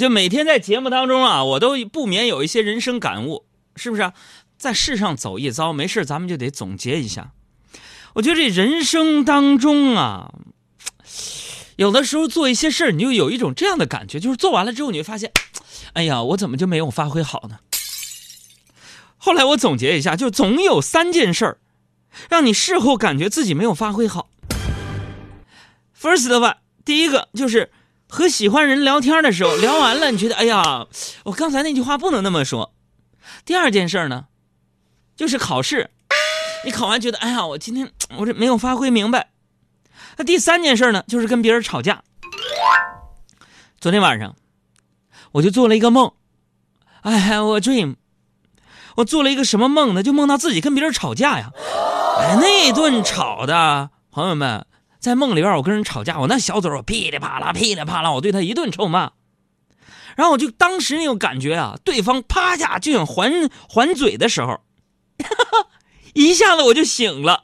就每天在节目当中啊，我都不免有一些人生感悟，是不是、啊？在世上走一遭，没事咱们就得总结一下。我觉得这人生当中啊，有的时候做一些事儿，你就有一种这样的感觉，就是做完了之后，你会发现，哎呀，我怎么就没有发挥好呢？后来我总结一下，就总有三件事儿，让你事后感觉自己没有发挥好。First one，第一个就是和喜欢人聊天的时候，聊完了你觉得，哎呀，我刚才那句话不能那么说。第二件事呢，就是考试，你考完觉得，哎呀，我今天我这没有发挥明白。那第三件事呢，就是跟别人吵架。昨天晚上，我就做了一个梦，哎，我 dream。我做了一个什么梦呢？就梦到自己跟别人吵架呀！哎，那顿吵的，朋友们，在梦里边我跟人吵架，我那小嘴我噼里啪啦、噼里啪啦，我对他一顿臭骂。然后我就当时那种感觉啊，对方啪下就想还还嘴的时候，一下子我就醒了。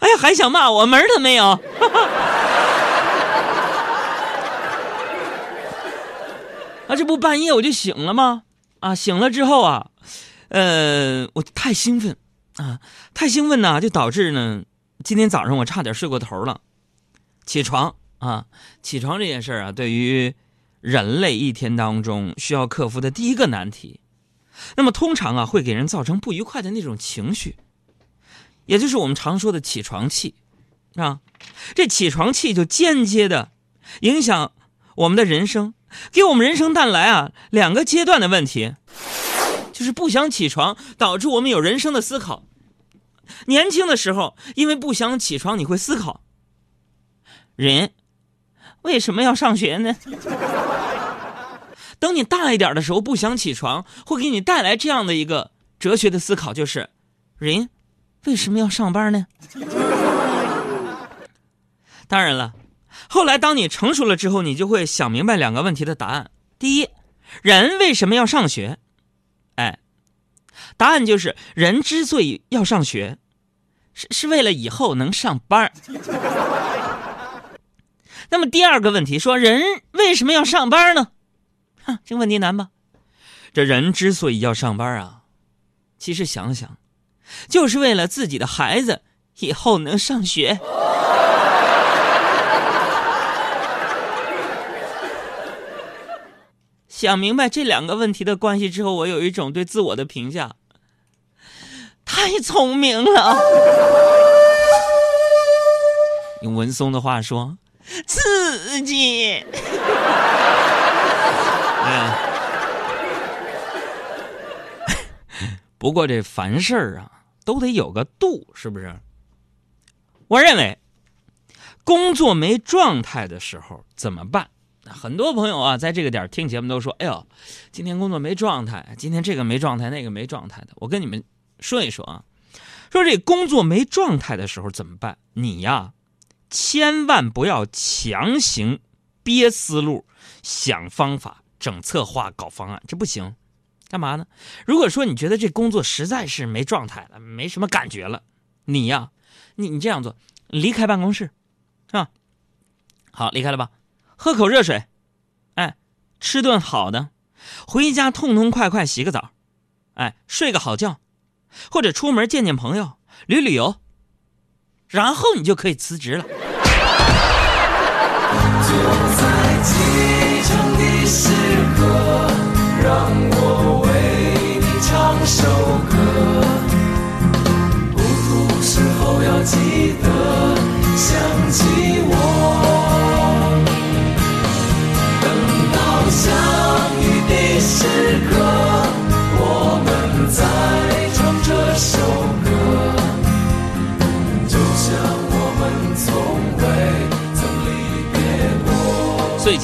哎呀，还想骂我门儿都没有。啊，这不半夜我就醒了吗？啊，醒了之后啊。呃，我太兴奋啊，太兴奋呢，就导致呢，今天早上我差点睡过头了。起床啊，起床这件事啊，对于人类一天当中需要克服的第一个难题，那么通常啊，会给人造成不愉快的那种情绪，也就是我们常说的起床气啊。这起床气就间接的影响我们的人生，给我们人生带来啊两个阶段的问题。就是不想起床，导致我们有人生的思考。年轻的时候，因为不想起床，你会思考：人为什么要上学呢？等你大一点的时候，不想起床，会给你带来这样的一个哲学的思考，就是人为什么要上班呢？当然了，后来当你成熟了之后，你就会想明白两个问题的答案：第一，人为什么要上学？答案就是人之所以要上学，是是为了以后能上班那么第二个问题说，人为什么要上班呢？哼，这个问题难吧？这人之所以要上班啊，其实想想，就是为了自己的孩子以后能上学。想明白这两个问题的关系之后，我有一种对自我的评价：太聪明了。用文松的话说，刺激。哎，不过这凡事啊，都得有个度，是不是？我认为，工作没状态的时候怎么办？很多朋友啊，在这个点听节目都说：“哎呦，今天工作没状态，今天这个没状态，那个没状态的。”我跟你们说一说啊，说这工作没状态的时候怎么办？你呀，千万不要强行憋思路、想方法、整策划、搞方案，这不行。干嘛呢？如果说你觉得这工作实在是没状态了，没什么感觉了，你呀，你你这样做，离开办公室，是吧？好，离开了吧。喝口热水，哎，吃顿好的，回家痛痛快快洗个澡，哎，睡个好觉，或者出门见见朋友，旅旅游，然后你就可以辞职了。就在启程的时刻，让我为你唱首歌，不哭时候要记得想起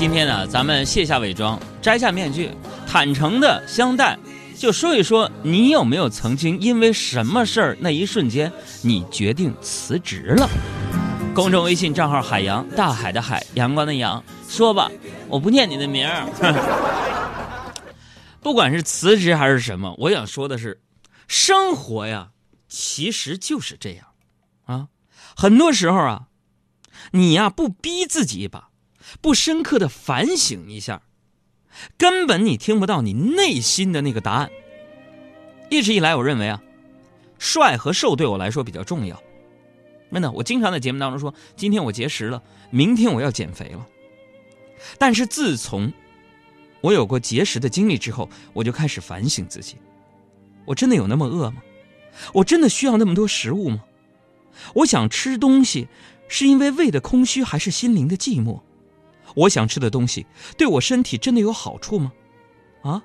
今天呢，咱们卸下伪装，摘下面具，坦诚的相待，就说一说你有没有曾经因为什么事儿那一瞬间，你决定辞职了。公众微信账号海洋大海的海阳光的阳，说吧，我不念你的名儿。不管是辞职还是什么，我想说的是，生活呀，其实就是这样啊。很多时候啊，你呀不逼自己一把，不深刻的反省一下，根本你听不到你内心的那个答案。一直以来，我认为啊，帅和瘦对我来说比较重要。真的，我经常在节目当中说，今天我节食了，明天我要减肥了。但是自从我有过节食的经历之后，我就开始反省自己：我真的有那么饿吗？我真的需要那么多食物吗？我想吃东西，是因为胃的空虚，还是心灵的寂寞？我想吃的东西对我身体真的有好处吗？啊，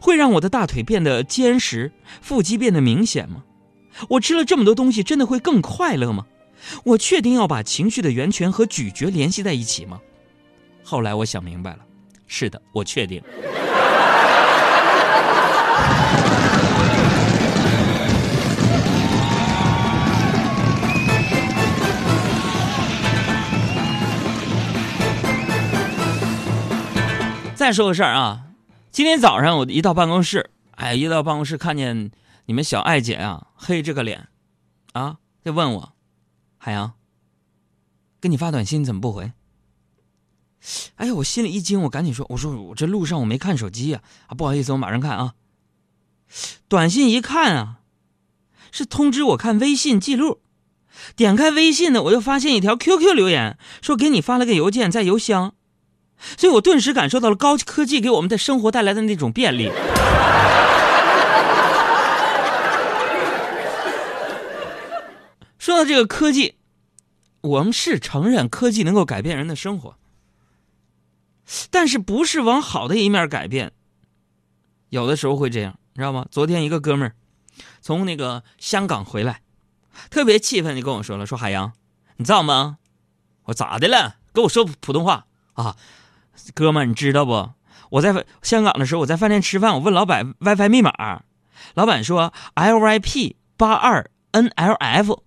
会让我的大腿变得坚实，腹肌变得明显吗？我吃了这么多东西，真的会更快乐吗？我确定要把情绪的源泉和咀嚼联系在一起吗？后来我想明白了，是的，我确定。再说个事儿啊，今天早上我一到办公室，哎，一到办公室看见。你们小爱姐啊，黑着个脸，啊，就问我，海洋，给你发短信怎么不回？哎呀，我心里一惊，我赶紧说，我说我这路上我没看手机呀，啊，不好意思，我马上看啊。短信一看啊，是通知我看微信记录，点开微信呢，我又发现一条 QQ 留言，说给你发了个邮件在邮箱，所以我顿时感受到了高科技给我们的生活带来的那种便利。说到这个科技，我们是承认科技能够改变人的生活，但是不是往好的一面改变。有的时候会这样，你知道吗？昨天一个哥们儿从那个香港回来，特别气愤，就跟我说了：“说海洋，你知道吗？我咋的了？跟我说普通话啊，哥们，你知道不？我在香港的时候，我在饭店吃饭，我问老板 WiFi 密码，老板说 LYP 八二 NLF。”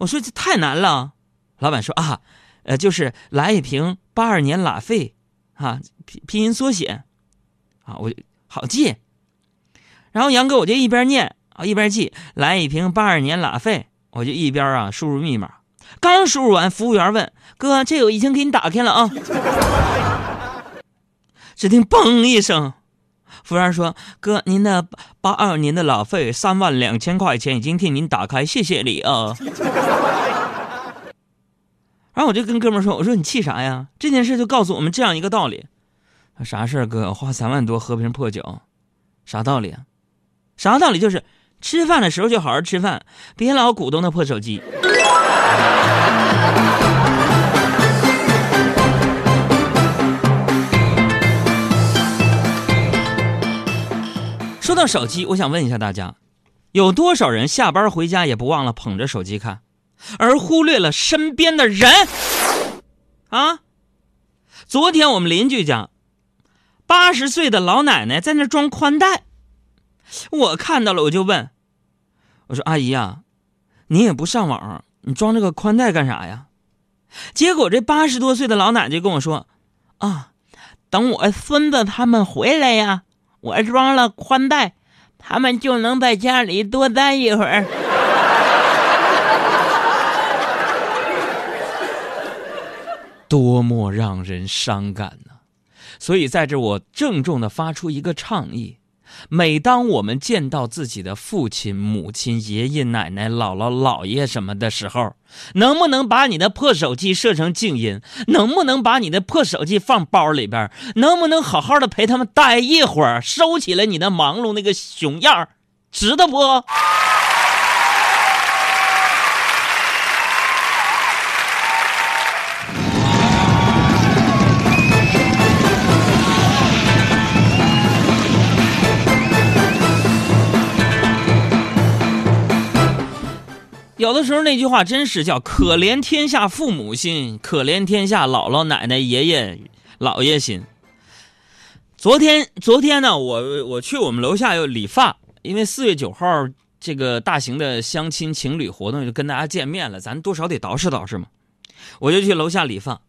我说这太难了，老板说啊，呃，就是来一瓶八二年拉菲，啊，拼拼音缩写，啊，我好记。然后杨哥我就一边念啊一边记，来一瓶八二年拉菲，我就一边啊输入密码。刚输入完，服务员问哥，这我已经给你打开了啊。只听嘣一声。服务员说：“哥，您的八二年的老费三万两千块钱已经替您打开，谢谢你啊。”然后我就跟哥们说：“我说你气啥呀？这件事就告诉我们这样一个道理，啥事儿哥？花三万多喝瓶破酒，啥道理啊？啥道理？就是吃饭的时候就好好吃饭，别老鼓动那破手机。”说到手机，我想问一下大家，有多少人下班回家也不忘了捧着手机看，而忽略了身边的人？啊！昨天我们邻居家八十岁的老奶奶在那装宽带，我看到了，我就问，我说：“阿姨呀，你也不上网，你装这个宽带干啥呀？”结果这八十多岁的老奶奶就跟我说：“啊，等我孙子他们回来呀。”我装了宽带，他们就能在家里多待一会儿。多么让人伤感呐！所以在这，我郑重的发出一个倡议。每当我们见到自己的父亲、母亲、爷爷奶奶、姥姥姥爷什么的时候，能不能把你的破手机设成静音？能不能把你的破手机放包里边？能不能好好的陪他们待一会儿？收起来你那忙碌那个熊样值得不？有的时候那句话真是叫“可怜天下父母心，可怜天下姥姥奶奶爷爷姥爷心”。昨天，昨天呢，我我去我们楼下又理发，因为四月九号这个大型的相亲情侣活动就跟大家见面了，咱多少得捯饬捯饬嘛。我就去楼下理发，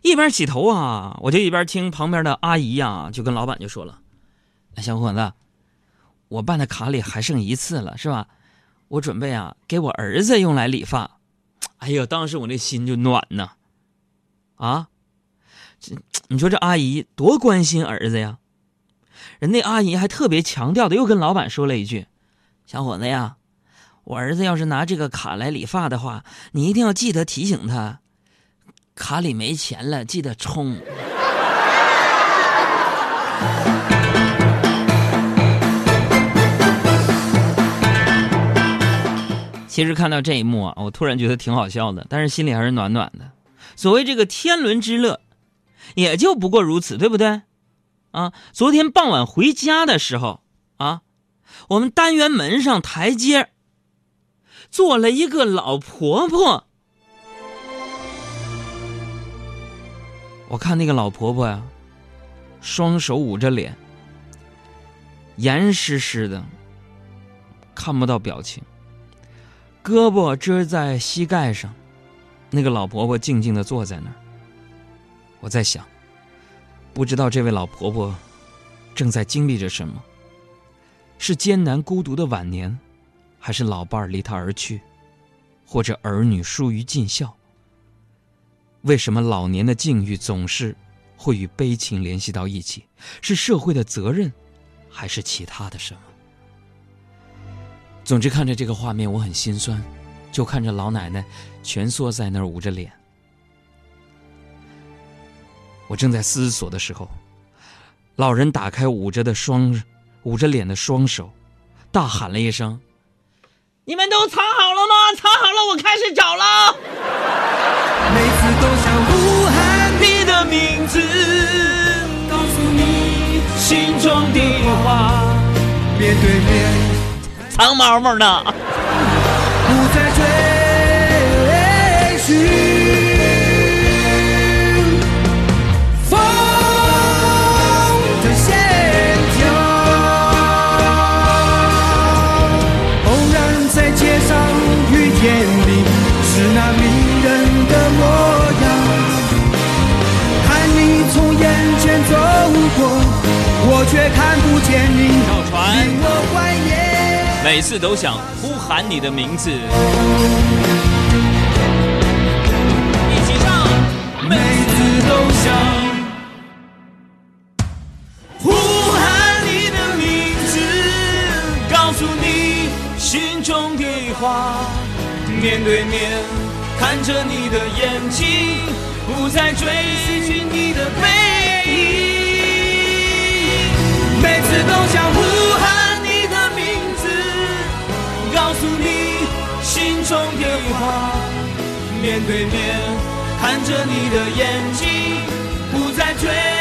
一边洗头啊，我就一边听旁边的阿姨呀，就跟老板就说了：“小伙子，我办的卡里还剩一次了，是吧？”我准备啊，给我儿子用来理发。哎呀，当时我那心就暖呐。啊，这你说这阿姨多关心儿子呀？人那阿姨还特别强调的，又跟老板说了一句：“小伙子呀，我儿子要是拿这个卡来理发的话，你一定要记得提醒他，卡里没钱了，记得充。”其实看到这一幕啊，我突然觉得挺好笑的，但是心里还是暖暖的。所谓这个天伦之乐，也就不过如此，对不对？啊，昨天傍晚回家的时候啊，我们单元门上台阶坐了一个老婆婆。我看那个老婆婆呀，双手捂着脸，严实实的，看不到表情。胳膊支在膝盖上，那个老婆婆静静的坐在那儿。我在想，不知道这位老婆婆正在经历着什么？是艰难孤独的晚年，还是老伴儿离她而去，或者儿女疏于尽孝？为什么老年的境遇总是会与悲情联系到一起？是社会的责任，还是其他的什么？总之，看着这个画面，我很心酸，就看着老奶奶蜷缩在那儿捂着脸。我正在思索的时候，老人打开捂着的双、捂着脸的双手，大喊了一声：“你们都藏好了吗？藏好了，我开始找了。”每次都想呼喊你的名字，告诉你心中的话，面对面。藏毛毛呢？不再追寻风的线条。偶然在街上遇见你，是那迷人的模样。看你从眼前走过，我却看不见你，令我怀念。每次都想呼喊你的名字，一起唱。每次都想呼喊你的名字，告诉你心中的话。面对面看着你的眼睛，不再追寻你的背影。每次都想呼喊。告诉你心中的话，面对面看着你的眼睛，不再追。